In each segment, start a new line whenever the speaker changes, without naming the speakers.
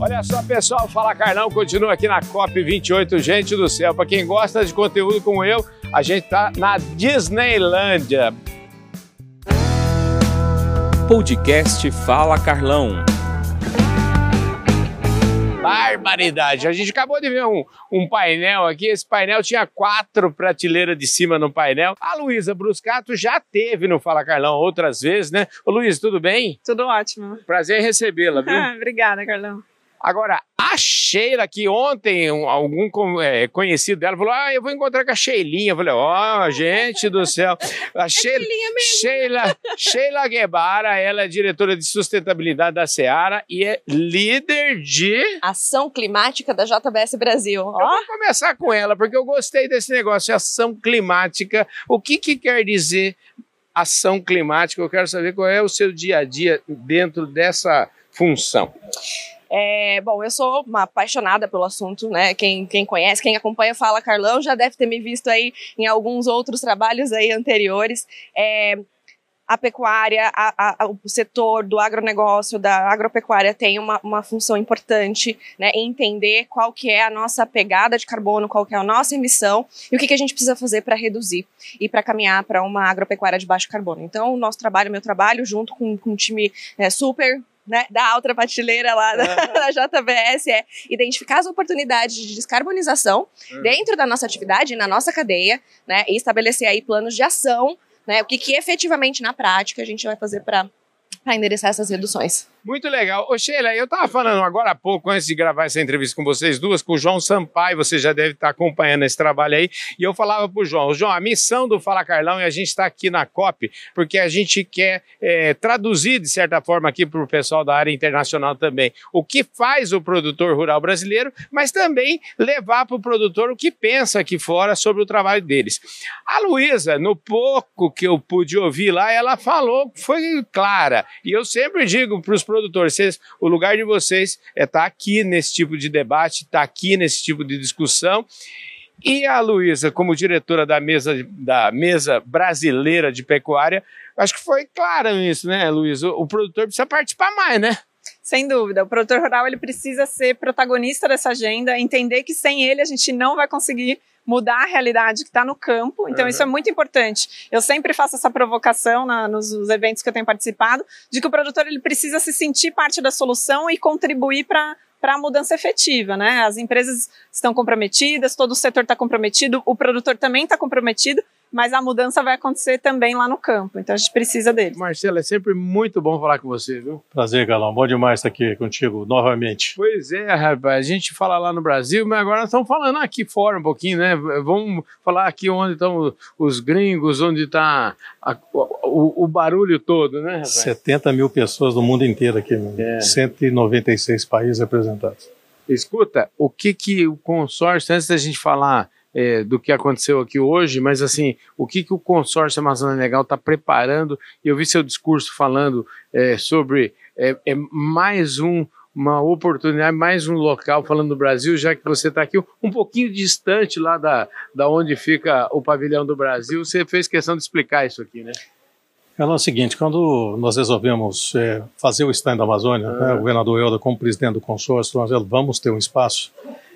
Olha só, pessoal, Fala Carlão continua aqui na COP28. Gente do céu, para quem gosta de conteúdo como eu, a gente tá na Disneylândia.
Podcast Fala Carlão.
Barbaridade! A gente acabou de ver um, um painel aqui. Esse painel tinha quatro prateleiras de cima no painel. A Luísa Bruscato já teve no Fala Carlão outras vezes, né? Ô Luísa, tudo bem?
Tudo ótimo.
Prazer em recebê-la, viu?
Obrigada, Carlão.
Agora, a Sheila, que ontem um, algum é, conhecido dela falou: Ah, eu vou encontrar com a Sheilinha. Eu falei: Ó, oh, gente do céu. A
É
Sheila, Sheila, Sheila Guevara, ela é diretora de sustentabilidade da Seara e é líder de.
Ação climática da JBS Brasil.
Eu
Ó,
vou começar com ela, porque eu gostei desse negócio de ação climática. O que, que quer dizer ação climática? Eu quero saber qual é o seu dia a dia dentro dessa função.
É, bom, eu sou uma apaixonada pelo assunto, né? Quem, quem conhece, quem acompanha o Fala Carlão já deve ter me visto aí em alguns outros trabalhos aí anteriores. É, a pecuária, a- a- o setor do agronegócio, da agropecuária tem uma, uma função importante, né, em entender qual que é a nossa pegada de carbono, qual que é a nossa emissão e o que, que a gente precisa fazer para reduzir e para caminhar para uma agropecuária de baixo carbono. Então, o nosso trabalho, meu trabalho, junto com, com um time né, super né, da alta prateleira lá da, da JBS, é identificar as oportunidades de descarbonização dentro da nossa atividade, na nossa cadeia, né, e estabelecer aí planos de ação, né, o que, que efetivamente na prática a gente vai fazer para endereçar essas reduções.
Muito legal. Ô Sheila, eu estava falando agora há pouco, antes de gravar essa entrevista com vocês duas, com o João Sampaio, você já deve estar acompanhando esse trabalho aí, e eu falava para o João, João, a missão do Fala Carlão é a gente estar aqui na COP, porque a gente quer é, traduzir, de certa forma, aqui para o pessoal da área internacional também, o que faz o produtor rural brasileiro, mas também levar para o produtor o que pensa aqui fora sobre o trabalho deles. A Luísa, no pouco que eu pude ouvir lá, ela falou, foi clara, e eu sempre digo para os produtores, vocês, o lugar de vocês é estar aqui nesse tipo de debate, estar aqui nesse tipo de discussão. E a Luísa, como diretora da mesa, da mesa brasileira de pecuária, acho que foi clara nisso, né, Luísa? O, o produtor precisa participar mais, né?
Sem dúvida, o produtor rural ele precisa ser protagonista dessa agenda, entender que sem ele a gente não vai conseguir mudar a realidade que está no campo. Então
Uhum.
isso é muito importante. Eu sempre faço essa provocação na- nos, nos eventos que eu tenho participado, de que o produtor ele precisa se sentir parte da solução e contribuir para para a mudança efetiva, né? As empresas estão comprometidas, todo o setor está comprometido, o produtor também está comprometido, mas a mudança vai acontecer também lá no campo. Então a gente precisa dele.
Marcelo, é sempre muito bom falar com você, viu?
Prazer, Galão. Bom demais estar aqui contigo novamente.
Pois é, rapaz. A gente fala lá no Brasil, mas agora nós estamos falando aqui fora um pouquinho, né? Vamos falar aqui onde estão os gringos, onde está o, o barulho todo, né, rapaz?
70 mil pessoas do mundo inteiro aqui.
É.
196 países representados.
Escuta, o que que o consórcio, antes da gente falar é, do que aconteceu aqui hoje, mas assim, o que que o consórcio Amazônia Legal está preparando? E eu vi seu discurso falando é, sobre é, é mais um uma oportunidade, mais um local falando do Brasil, já que você está aqui um pouquinho distante lá da, da onde fica o pavilhão do Brasil, você fez questão de explicar isso aqui, né?
Ela é o seguinte, quando nós resolvemos é, fazer o stand da Amazônia, né, o governador Helder, como presidente do consórcio, nós vamos ter um espaço,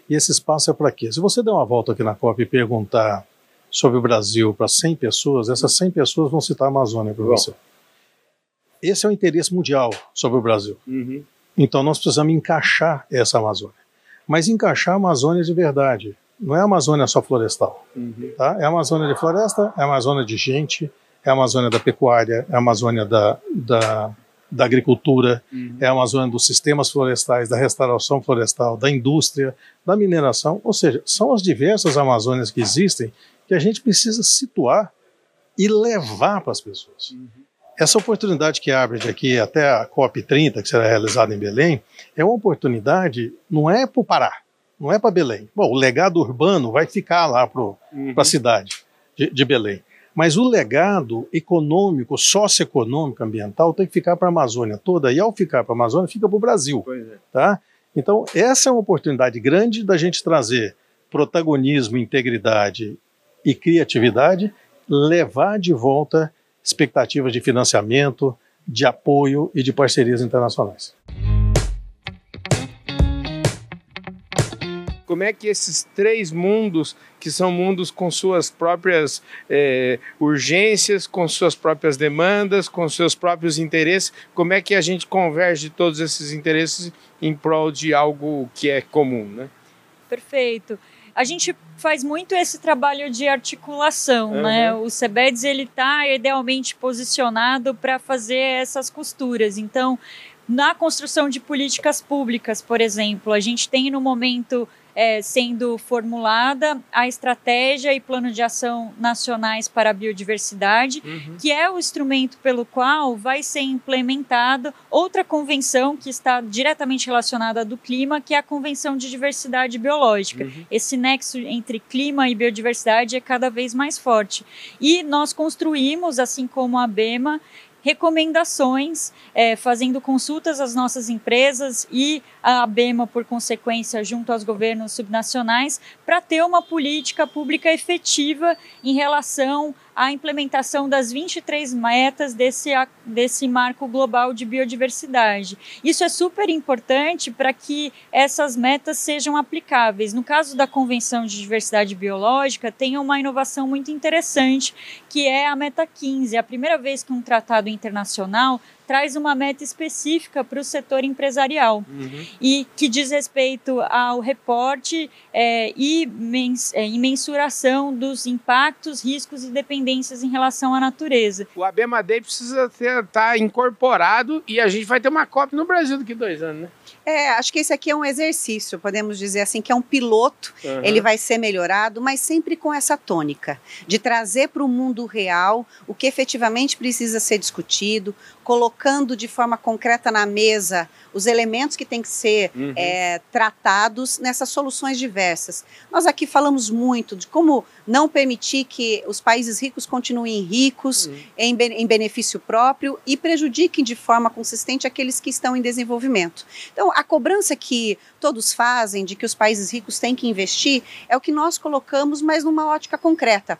e esse espaço é para quê? Se você der uma volta aqui na COP e perguntar sobre o Brasil para 100 pessoas, essas 100 pessoas vão citar a Amazônia para você. Esse é o interesse mundial sobre o Brasil. Então nós precisamos encaixar essa Amazônia. Mas encaixar a Amazônia de verdade. Não é a Amazônia só florestal. Tá? É a Amazônia de floresta, é a Amazônia de gente, é a Amazônia da pecuária, é a Amazônia da, da, da agricultura, é a Amazônia dos sistemas florestais, da restauração florestal, da indústria, da mineração. Ou seja, são as diversas Amazônias que existem que a gente precisa situar e levar para as pessoas. Essa oportunidade que abre daqui até a COP30, que será realizada em Belém, é uma oportunidade, não é para o Pará, não é para Belém. Bom, o legado urbano vai ficar lá para a cidade de, de Belém. Mas o legado econômico, socioeconômico, ambiental tem que ficar para a Amazônia toda, e ao ficar para a Amazônia, fica para o Brasil.
É.
Tá? Então, essa é uma oportunidade grande da gente trazer protagonismo, integridade e criatividade, levar de volta expectativas de financiamento, de apoio e de parcerias internacionais.
Como é que esses três mundos, que são mundos com suas próprias é, urgências, com suas próprias demandas, com seus próprios interesses, como é que a gente converge todos esses interesses em prol de algo que é comum, né?
Perfeito. A gente faz muito esse trabalho de articulação, uhum. né? O CEBEDS ele está idealmente posicionado para fazer essas costuras. Então, na construção de políticas públicas, por exemplo, a gente tem no momento é, sendo formulada a estratégia e plano de ação nacionais para a biodiversidade, uhum. que é o instrumento pelo qual vai ser implementada outra convenção que está diretamente relacionada do clima, que é a Convenção de Diversidade Biológica. Uhum. Esse nexo entre clima e biodiversidade é cada vez mais forte. E nós construímos, assim como a BEMA, recomendações, é, fazendo consultas às nossas empresas e a ABEMA, por consequência, junto aos governos subnacionais, para ter uma política pública efetiva em relação à implementação das 23 metas desse, desse marco global de biodiversidade. Isso é super importante para que essas metas sejam aplicáveis. No caso da Convenção de Diversidade Biológica, tem uma inovação muito interessante, que é a Meta 15. É a primeira vez que um tratado internacional traz uma meta específica para o setor empresarial uhum. e que diz respeito ao reporte é, e, mens, é, e mensuração dos impactos, riscos e dependências em relação à natureza.
O ABMADEI precisa estar tá incorporado e a gente vai ter uma COP no Brasil daqui a dois anos, né?
É, acho que esse aqui é um exercício, podemos dizer assim, que é um piloto, uhum. ele vai ser melhorado, mas sempre com essa tônica, de trazer para o mundo real o que efetivamente precisa ser discutido, colocando de forma concreta na mesa os elementos que têm que ser uhum. é, tratados nessas soluções diversas. Nós aqui falamos muito de como não permitir que os países ricos continuem ricos uhum. em, em benefício próprio e prejudiquem de forma consistente aqueles que estão em desenvolvimento. Então, a cobrança que todos fazem de que os países ricos têm que investir é o que nós colocamos, mas numa ótica concreta.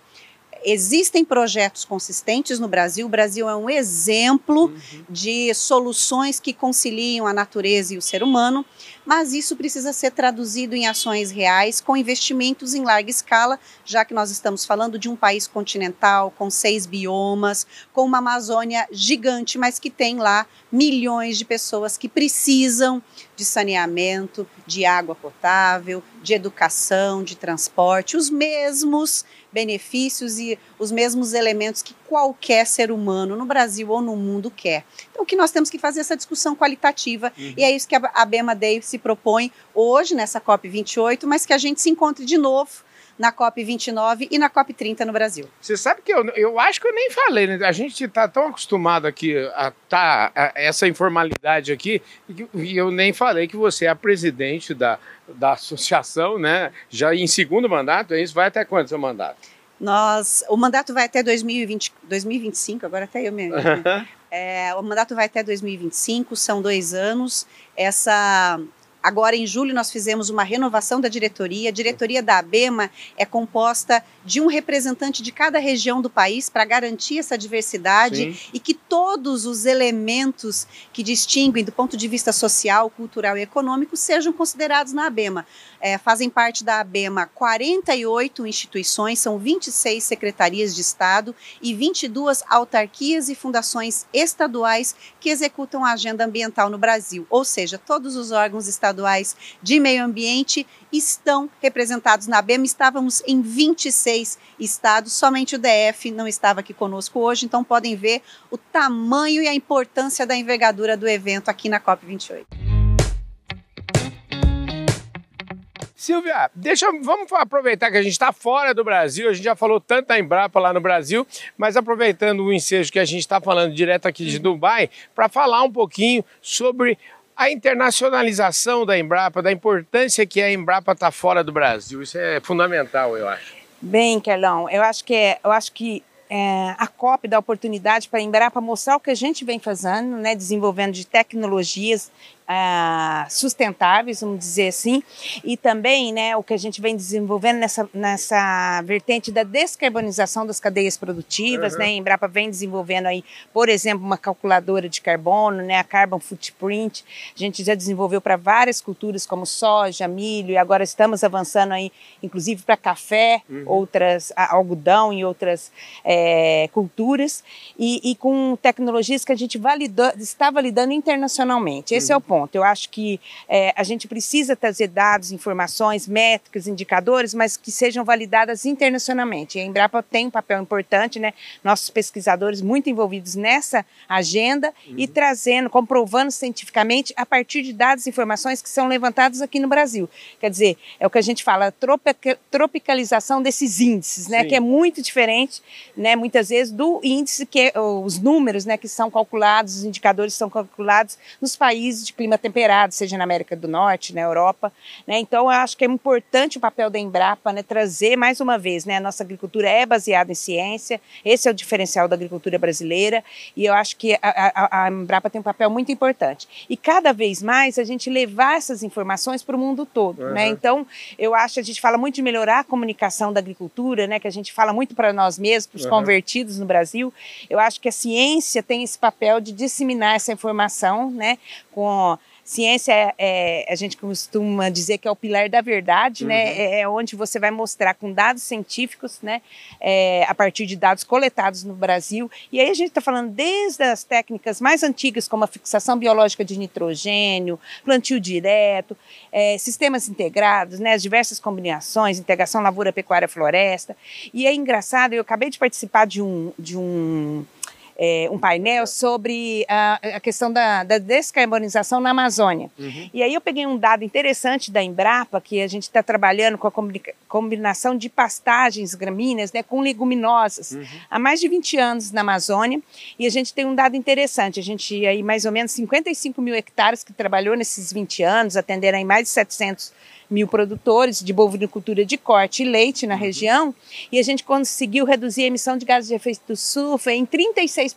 Existem projetos consistentes no Brasil. O Brasil é um exemplo uhum. de soluções que conciliam a natureza e o ser humano, mas isso precisa ser traduzido em ações reais, com investimentos em larga escala, já que nós estamos falando de um país continental, com seis biomas, com uma Amazônia gigante, mas que tem lá milhões de pessoas que precisam de saneamento, de água potável, de educação, de transporte, os mesmos benefícios e os mesmos elementos que qualquer ser humano no Brasil ou no mundo quer. Então, o que nós temos que fazer é essa discussão qualitativa uhum. e é isso que a Bema Day se propõe hoje nessa COP 28, mas que a gente se encontre de novo na COP29 e na COP30 no Brasil.
Você sabe que eu, eu acho que eu nem falei, né? A gente está tão acostumado aqui a tá a essa informalidade aqui e eu nem falei que você é a presidente da, da associação, né? Já em segundo mandato, é isso? Vai até quando seu mandato?
Nós, o mandato vai até 2020, 2025, agora até eu mesmo. é, o mandato vai até 2025, são dois anos. Essa Agora, em julho, nós fizemos uma renovação da diretoria. A diretoria da ABEMA é composta de um representante de cada região do país para garantir essa diversidade Sim. e que todos os elementos que distinguem do ponto de vista social, cultural e econômico sejam considerados na ABEMA. É, fazem parte da ABEMA 48 instituições, são 26 secretarias de Estado e 22 autarquias e fundações estaduais que executam a agenda ambiental no Brasil, ou seja, todos os órgãos estaduais de meio ambiente estão representados na ABEMA. Estávamos em 26 estados, somente o DF não estava aqui conosco hoje, então podem ver o tamanho e a importância da envergadura do evento aqui na COP28.
Silvia, deixa, vamos aproveitar que a gente está fora do Brasil, a gente já falou tanto da Embrapa lá no Brasil, mas aproveitando o ensejo que a gente está falando direto aqui de Dubai, para falar um pouquinho sobre a internacionalização da Embrapa, da importância que a Embrapa está fora do Brasil. Isso é fundamental, eu acho.
Bem, Carlão, eu acho que, é, eu acho que é, a COP dá oportunidade para a Embrapa mostrar o que a gente vem fazendo, né, desenvolvendo de tecnologias ah, sustentáveis, vamos dizer assim, e também né, o que a gente vem desenvolvendo nessa, nessa vertente da descarbonização das cadeias produtivas, uhum. né? A Embrapa vem desenvolvendo aí, por exemplo, uma calculadora de carbono, né, a Carbon Footprint. A gente já desenvolveu para várias culturas como soja, milho, e agora estamos avançando aí, inclusive para café, uhum. outras algodão e outras é, culturas, e, e, com tecnologias que a gente validou, está validando internacionalmente. Esse uhum. é o ponto. Eu acho que é, a gente precisa trazer dados, informações, métricas, indicadores, mas que sejam validadas internacionalmente. E a Embrapa tem um papel importante, né? Nossos pesquisadores muito envolvidos nessa agenda uhum. e trazendo, comprovando cientificamente a partir de dados e informações que são levantados aqui no Brasil. Quer dizer, é o que a gente fala, tropicalização desses índices, né? Sim. Que é muito diferente, né? Muitas vezes do índice que os números, né? Que são calculados, os indicadores são calculados nos países de clima temperado, seja na América do Norte, na Europa, né? Então, eu acho que é importante o papel da Embrapa, né? Trazer mais uma vez, né? A nossa agricultura é baseada em ciência. Esse é o diferencial da agricultura brasileira e eu acho que a, a, a Embrapa tem um papel muito importante. E cada vez mais a gente levar essas informações para o mundo todo, uhum. né? Então, eu acho que a gente fala muito de melhorar a comunicação da agricultura, né? Que a gente fala muito para nós mesmos, para os uhum. convertidos no Brasil. Eu acho que a ciência tem esse papel de disseminar essa informação, né? Com Ciência é, é, a gente costuma dizer que é o pilar da verdade, né? uhum. né? É, onde você vai mostrar com dados científicos, né? É, a partir de dados coletados no Brasil. E aí a gente está falando desde as técnicas mais antigas, como a fixação biológica de nitrogênio, plantio direto, é, sistemas integrados, né? As diversas combinações, integração lavoura, pecuária, floresta. E é engraçado, eu acabei de participar de um, de um é, um painel sobre a, a questão da, da, descarbonização na Amazônia. Uhum. E aí eu peguei um dado interessante da Embrapa, que a gente está trabalhando com a combinação de pastagens gramíneas né, com leguminosas uhum. há mais de 20 anos na Amazônia. E a gente tem um dado interessante, a gente aí mais ou menos 55 mil hectares que trabalhou nesses 20 anos, atendendo aí mais de 700 mil produtores de bovinicultura de corte e leite na uhum. região, e a gente conseguiu reduzir a emissão de gases de efeito estufa em 36%.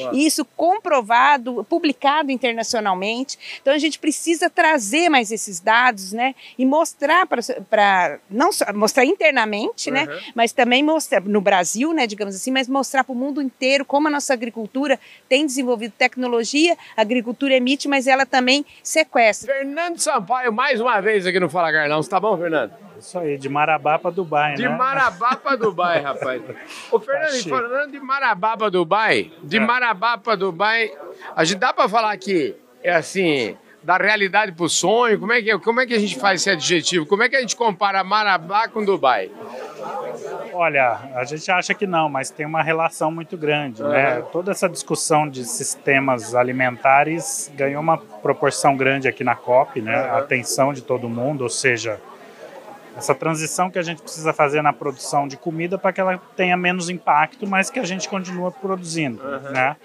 Uau. Isso comprovado, publicado internacionalmente. Então a gente precisa trazer mais esses dados, né, e mostrar para não só mostrar internamente, né, uhum. né, mas também mostrar no Brasil, né, digamos assim, mas mostrar para o mundo inteiro como a nossa agricultura tem desenvolvido tecnologia, a agricultura emite, mas ela também sequestra.
Fernando Sampaio mais uma vez aqui no Fala Carlão. Você tá bom, Fernando?
Isso aí, de Marabá para Dubai,
de né? De Marabá para Dubai, rapaz. Ô, Fernando, tá falando de Marabá para Dubai, de é. Marabá para Dubai, a gente dá para falar que é assim, da realidade para o sonho? Como é, que, como é que a gente faz esse adjetivo? Como é que a gente compara Marabá com Dubai?
Olha, a gente acha que não, mas tem uma relação muito grande, uhum. né? Toda essa discussão de sistemas alimentares ganhou uma proporção grande aqui na COP, né? Uhum. A atenção de todo mundo, ou seja, essa transição que a gente precisa fazer na produção de comida para que ela tenha menos impacto, mas que a gente continue produzindo, uhum. né?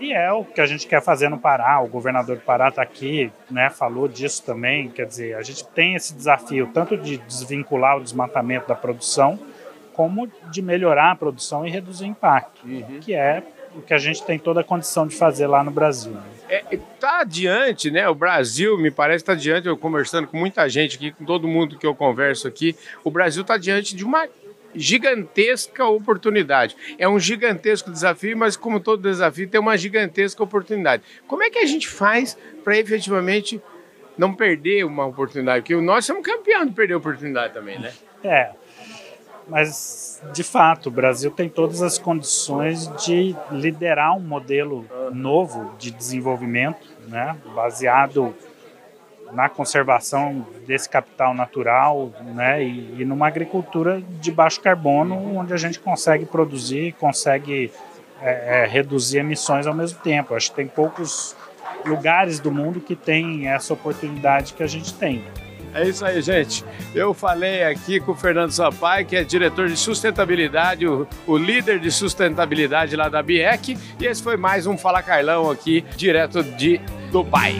E é o que a gente quer fazer no Pará. O governador do Pará está aqui, né, falou disso também. Quer dizer, a gente tem esse desafio tanto de desvincular o desmatamento da produção, como de melhorar a produção e reduzir o impacto, uhum. que é o que a gente tem toda a condição de fazer lá no Brasil.
Está é, tá adiante, né? O Brasil, me parece, está adiante. Eu conversando com muita gente aqui, com todo mundo que eu converso aqui, o Brasil está diante de uma gigantesca oportunidade. É um gigantesco desafio, mas como todo desafio tem uma gigantesca oportunidade. Como é que a gente faz para efetivamente não perder uma oportunidade? Porque nós somos campeão de perder oportunidade também, né?
É. Mas, de fato, o Brasil tem todas as condições de liderar um modelo novo de desenvolvimento, né, baseado na conservação desse capital natural né, e, e, numa agricultura de baixo carbono, onde a gente consegue produzir, consegue é, é, reduzir emissões ao mesmo tempo. Acho que tem poucos lugares do mundo que têm essa oportunidade que a gente tem.
É isso aí, gente. Eu falei aqui com o Fernando Sampaio, que é diretor de sustentabilidade, o, o líder de sustentabilidade lá da BIEC, e esse foi mais um Fala Carlão aqui, direto de Dubai.